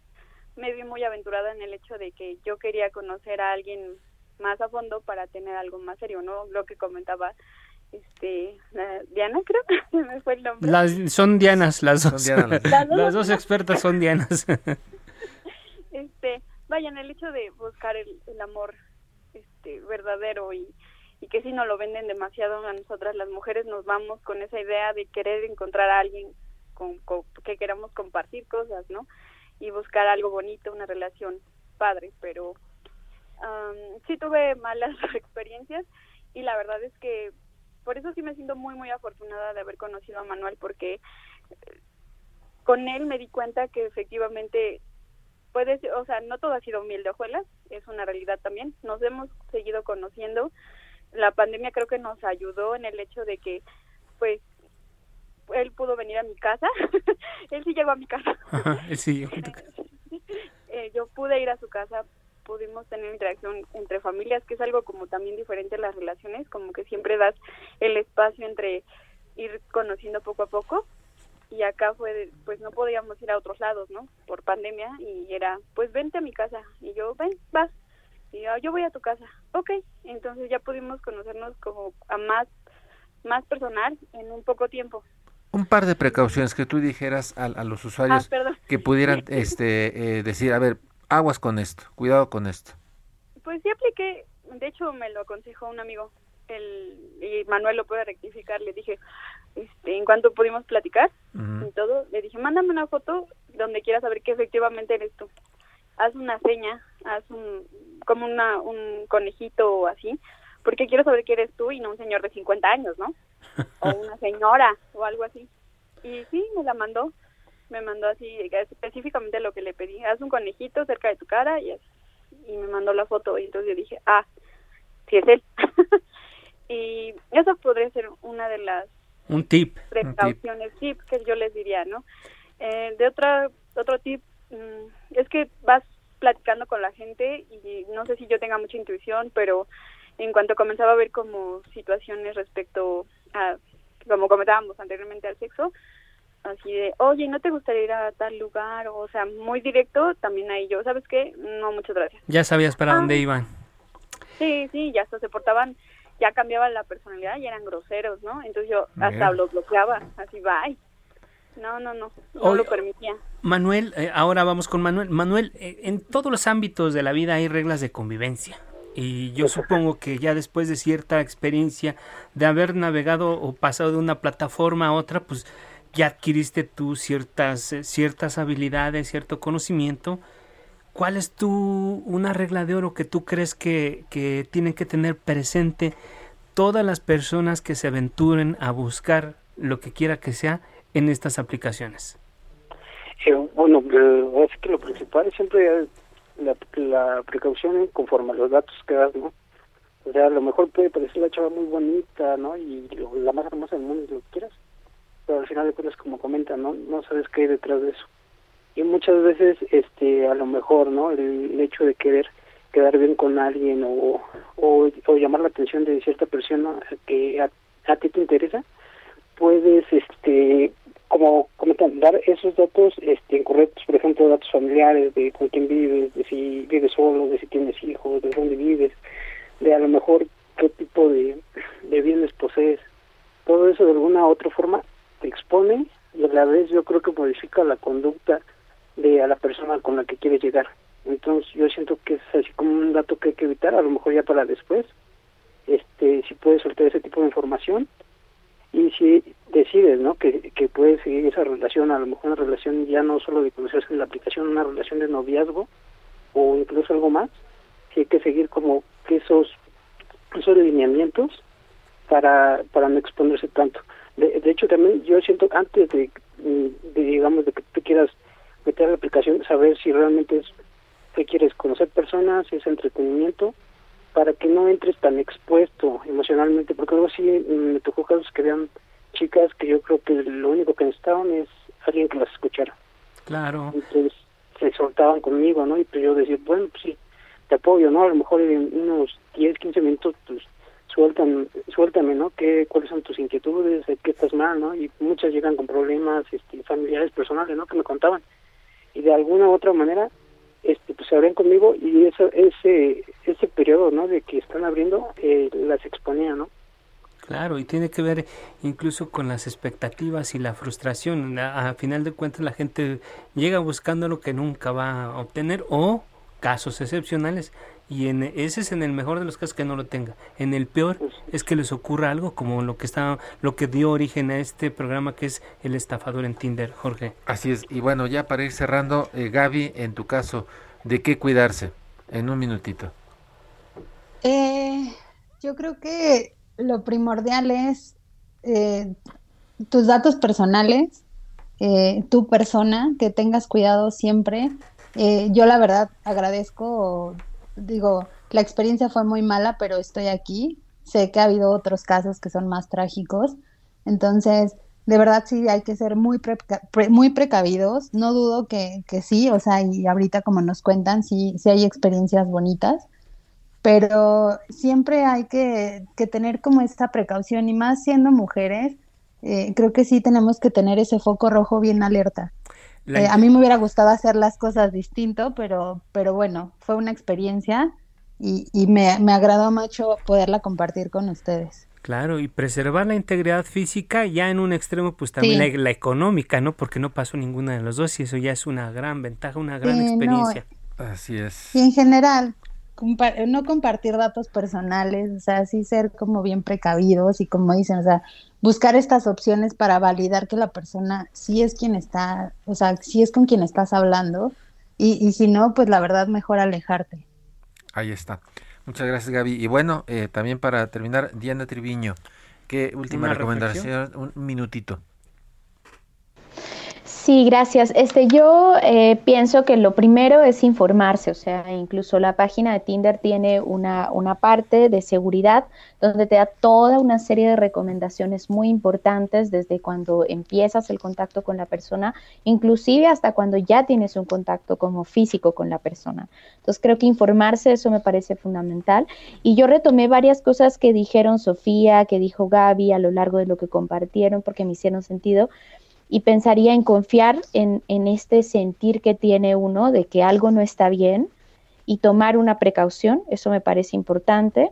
me vi muy aventurada en el hecho de que yo quería conocer a alguien más a fondo para tener algo más serio, ¿no? Lo que comentaba este Diana creo me fue el nombre. Las, son Dianas las dos. Las, dos. Expertas son Dianas. Este vayan el hecho de buscar el, amor este verdadero y, y que si no lo venden demasiado a nosotras las mujeres nos vamos con esa idea de querer encontrar a alguien con, que queramos compartir cosas no y buscar algo bonito una relación padre pero um, sí tuve malas experiencias y la verdad es que por eso sí me siento muy, muy afortunada de haber conocido a Manuel, porque eh, con él me di cuenta que efectivamente puede ser, o sea, no todo ha sido miel de hojuelas, es una realidad también. Nos hemos seguido conociendo. La pandemia creo que nos ayudó en el hecho de que, pues, él pudo venir a mi casa. él sí llegó a mi casa. sí eh, yo pude ir a su casa pudimos tener interacción entre familias, que es algo como también diferente a las relaciones, como que siempre das el espacio entre ir conociendo poco a poco. Y acá fue pues no podíamos ir a otros lados no por pandemia y era pues vente a mi casa. Y yo ven vas y yo, yo voy a tu casa ok entonces ya pudimos conocernos como a más más personal en un poco tiempo. Un par de precauciones que tú dijeras a, a los usuarios ah, que pudieran este eh, decir a ver aguas con esto, cuidado con esto. Pues sí apliqué, de hecho me lo aconsejó un amigo, el, y Manuel lo puede rectificar, le dije, este, en cuanto pudimos platicar y todo, le dije, mándame una foto donde quieras saber que efectivamente eres tú. Haz una seña, haz un, como una, un conejito o así, porque quiero saber que eres tú y no un señor de 50 años, ¿no? O una señora o algo así. Y sí, me la mandó me mandó así específicamente lo que le pedí, haz un conejito cerca de tu cara y, y me mandó la foto y entonces yo dije, ah, sí es él. y eso podría ser una de las un tip precauciones tip. que yo les diría, ¿no? Eh, de otra otro tip mm, es que vas platicando con la gente y no sé si yo tenga mucha intuición, pero en cuanto comenzaba a ver como situaciones respecto a como comentábamos anteriormente al sexo, así de, oye, ¿no te gustaría ir a tal lugar? O sea, muy directo, también ahí yo, ¿sabes qué? No, muchas gracias. Ya sabías para dónde ah. iban. Sí, sí, ya hasta se portaban, ya cambiaban la personalidad y eran groseros, ¿no? Entonces yo hasta los bloqueaba, así, bye. No, no, no, no lo permitía. Manuel, eh, ahora vamos con Manuel. Manuel, eh, en todos los ámbitos de la vida hay reglas de convivencia. Y yo supongo que ya después de cierta experiencia de haber navegado o pasado de una plataforma a otra, pues ya adquiriste tú ciertas, eh, ciertas habilidades, cierto conocimiento. ¿Cuál es tu una regla de oro que tú crees que, que tienen que tener presente todas las personas que se aventuren a buscar lo que quiera que sea en estas aplicaciones? Eh, bueno, eh, lo principal es siempre la, la precaución conforme a los datos que das, ¿no? O sea, a lo mejor puede parecer la chava muy bonita, ¿no? Y la más hermosa del mundo, lo que quieras. Pero al final de cuentas, como comentan, ¿no? No sabes qué hay detrás de eso. Y muchas veces, este, a lo mejor, ¿no? El, hecho de querer quedar bien con alguien o, o, llamar la atención de cierta persona que a, a ti te interesa, puedes, este, como comentan, dar esos datos este, incorrectos, por ejemplo, datos familiares, de con quién vives, de si vives solo, de si tienes hijos, de dónde vives, de a lo mejor qué tipo de, de bienes posees. Todo eso de alguna u otra forma te expone y a la vez yo creo que modifica la conducta de a la persona con la que quieres llegar. Entonces yo siento que es así como un dato que hay que evitar, a lo mejor ya para después, este si puedes soltar ese tipo de información y si decides no que, que puedes seguir esa relación a lo mejor una relación ya no solo de conocerse en la aplicación una relación de noviazgo o incluso algo más si hay que seguir como esos esos lineamientos para para no exponerse tanto de, de hecho también yo siento antes de, de digamos de que tú quieras meter la aplicación saber si realmente es que quieres conocer personas si es entretenimiento para que no entres tan expuesto emocionalmente, porque luego sí me tocó casos que vean chicas que yo creo que lo único que necesitaban es alguien que las escuchara. Claro. Entonces se soltaban conmigo, ¿no? Y pues yo decía, bueno, pues sí, te apoyo, ¿no? A lo mejor en unos 10, 15 minutos, pues sueltan, suéltame, ¿no? ¿Qué, ¿Cuáles son tus inquietudes? ¿Qué estás mal, no? Y muchas llegan con problemas este, familiares, personales, ¿no? Que me contaban. Y de alguna u otra manera este, pues se abren conmigo y eso, ese, ese periodo, ¿no? De que están abriendo, eh, las exponía, ¿no? Claro, y tiene que ver incluso con las expectativas y la frustración. A, final de cuentas la gente llega buscando lo que nunca va a obtener o casos excepcionales y en ese es en el mejor de los casos que no lo tenga. En el peor es que les ocurra algo como lo que está lo que dio origen a este programa que es el estafador en Tinder, Jorge. Así es. Y bueno, ya para ir cerrando, eh, Gaby, en tu caso, ¿de qué cuidarse? En un minutito. Eh, yo creo que lo primordial es eh, tus datos personales, eh, tu persona, que tengas cuidado siempre. Eh, yo la verdad agradezco, digo, la experiencia fue muy mala, pero estoy aquí. Sé que ha habido otros casos que son más trágicos. Entonces, de verdad sí hay que ser muy, preca pre muy precavidos. No dudo que, que, sí, o sea, y ahorita como nos cuentan, sí, sí hay experiencias bonitas pero siempre hay que, que, tener como esta precaución y más siendo mujeres, eh, creo que sí tenemos que tener ese foco rojo bien alerta. Eh, a mí me hubiera gustado hacer las cosas distinto, pero, pero bueno, fue una experiencia y, y me, me agradó mucho poderla compartir con ustedes. Claro, y preservar la integridad física ya en un extremo, pues también sí. la, la, económica, ¿no? Porque no pasó ninguna de los dos y eso ya es una gran ventaja, una gran sí, experiencia. No. Así es. Y en general, no compartir datos personales, o sea, sí ser como bien precavidos y como dicen, o sea, buscar estas opciones para validar que la persona sí es quien está, o sea, sí es con quien estás hablando y, y si no, pues la verdad mejor alejarte. Ahí está. Muchas gracias Gaby. Y bueno, eh, también para terminar, Diana Triviño, ¿qué última recomendación? Reflexión? Un minutito. Sí, gracias. Este, yo eh, pienso que lo primero es informarse, o sea, incluso la página de Tinder tiene una, una parte de seguridad donde te da toda una serie de recomendaciones muy importantes desde cuando empiezas el contacto con la persona, inclusive hasta cuando ya tienes un contacto como físico con la persona. Entonces creo que informarse, eso me parece fundamental. Y yo retomé varias cosas que dijeron Sofía, que dijo Gaby a lo largo de lo que compartieron, porque me hicieron sentido y pensaría en confiar en, en, este sentir que tiene uno de que algo no está bien y tomar una precaución, eso me parece importante.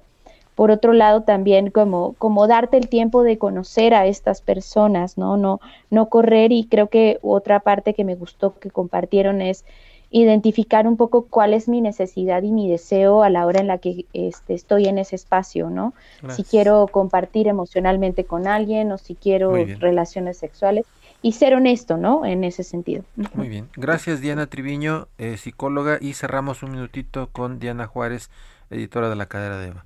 Por otro lado, también como, como darte el tiempo de conocer a estas personas, ¿no? No, no correr y creo que otra parte que me gustó que compartieron es identificar un poco cuál es mi necesidad y mi deseo a la hora en la que este, estoy en ese espacio, ¿no? Gracias. Si quiero compartir emocionalmente con alguien o si quiero relaciones sexuales y ser honesto, ¿no? En ese sentido. Muy bien. Gracias, Diana Triviño, eh, psicóloga, y cerramos un minutito con Diana Juárez, editora de La Cadera de Eva.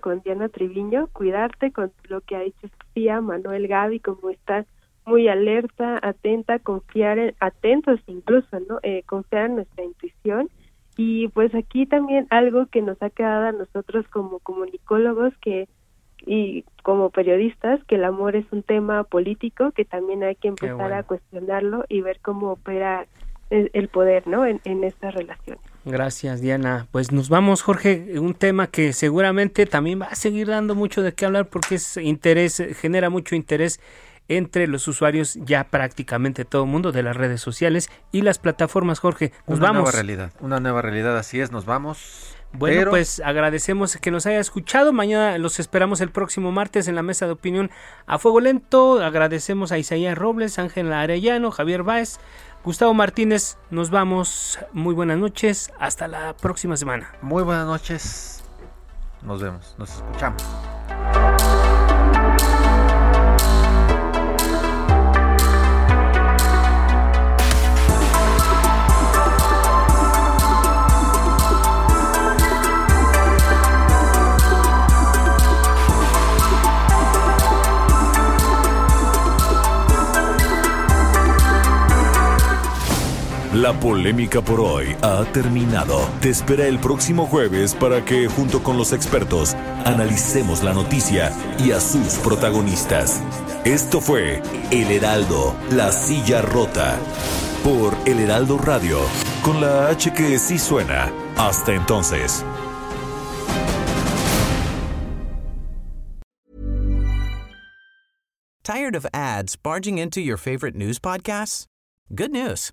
con Diana Triviño, cuidarte con lo que ha dicho Sofía, Manuel, Gaby, como estar muy alerta, atenta, confiar, en, atentos incluso, ¿no? Eh, confiar en nuestra intuición. Y pues aquí también algo que nos ha quedado a nosotros como comunicólogos que y como periodistas que el amor es un tema político que también hay que empezar a cuestionarlo y ver cómo opera el, poder no en, en estas relaciones Gracias, Diana. Pues nos vamos, Jorge, un tema que seguramente también va a seguir dando mucho de qué hablar porque es interés, genera mucho interés entre los usuarios ya prácticamente todo el mundo de las redes sociales y las plataformas, Jorge. Nos una vamos. nueva realidad, una nueva realidad, así es, nos vamos. Bueno, pues agradecemos que nos haya escuchado. Mañana los esperamos el próximo martes en la mesa de opinión a fuego lento. Agradecemos a Isaías Robles, Ángel Arellano, Javier Báez, Gustavo Martínez. Nos vamos. Muy buenas noches. Hasta la próxima semana. Muy buenas noches. Nos vemos. Nos escuchamos. La polémica por hoy ha terminado. Te espera el próximo jueves para que, junto con los expertos, analicemos la noticia y a sus protagonistas. Esto fue El Heraldo, la silla rota. Por El Heraldo Radio, con la H que sí suena. Hasta entonces. Tired of ads barging into your favorite news podcasts? Good news.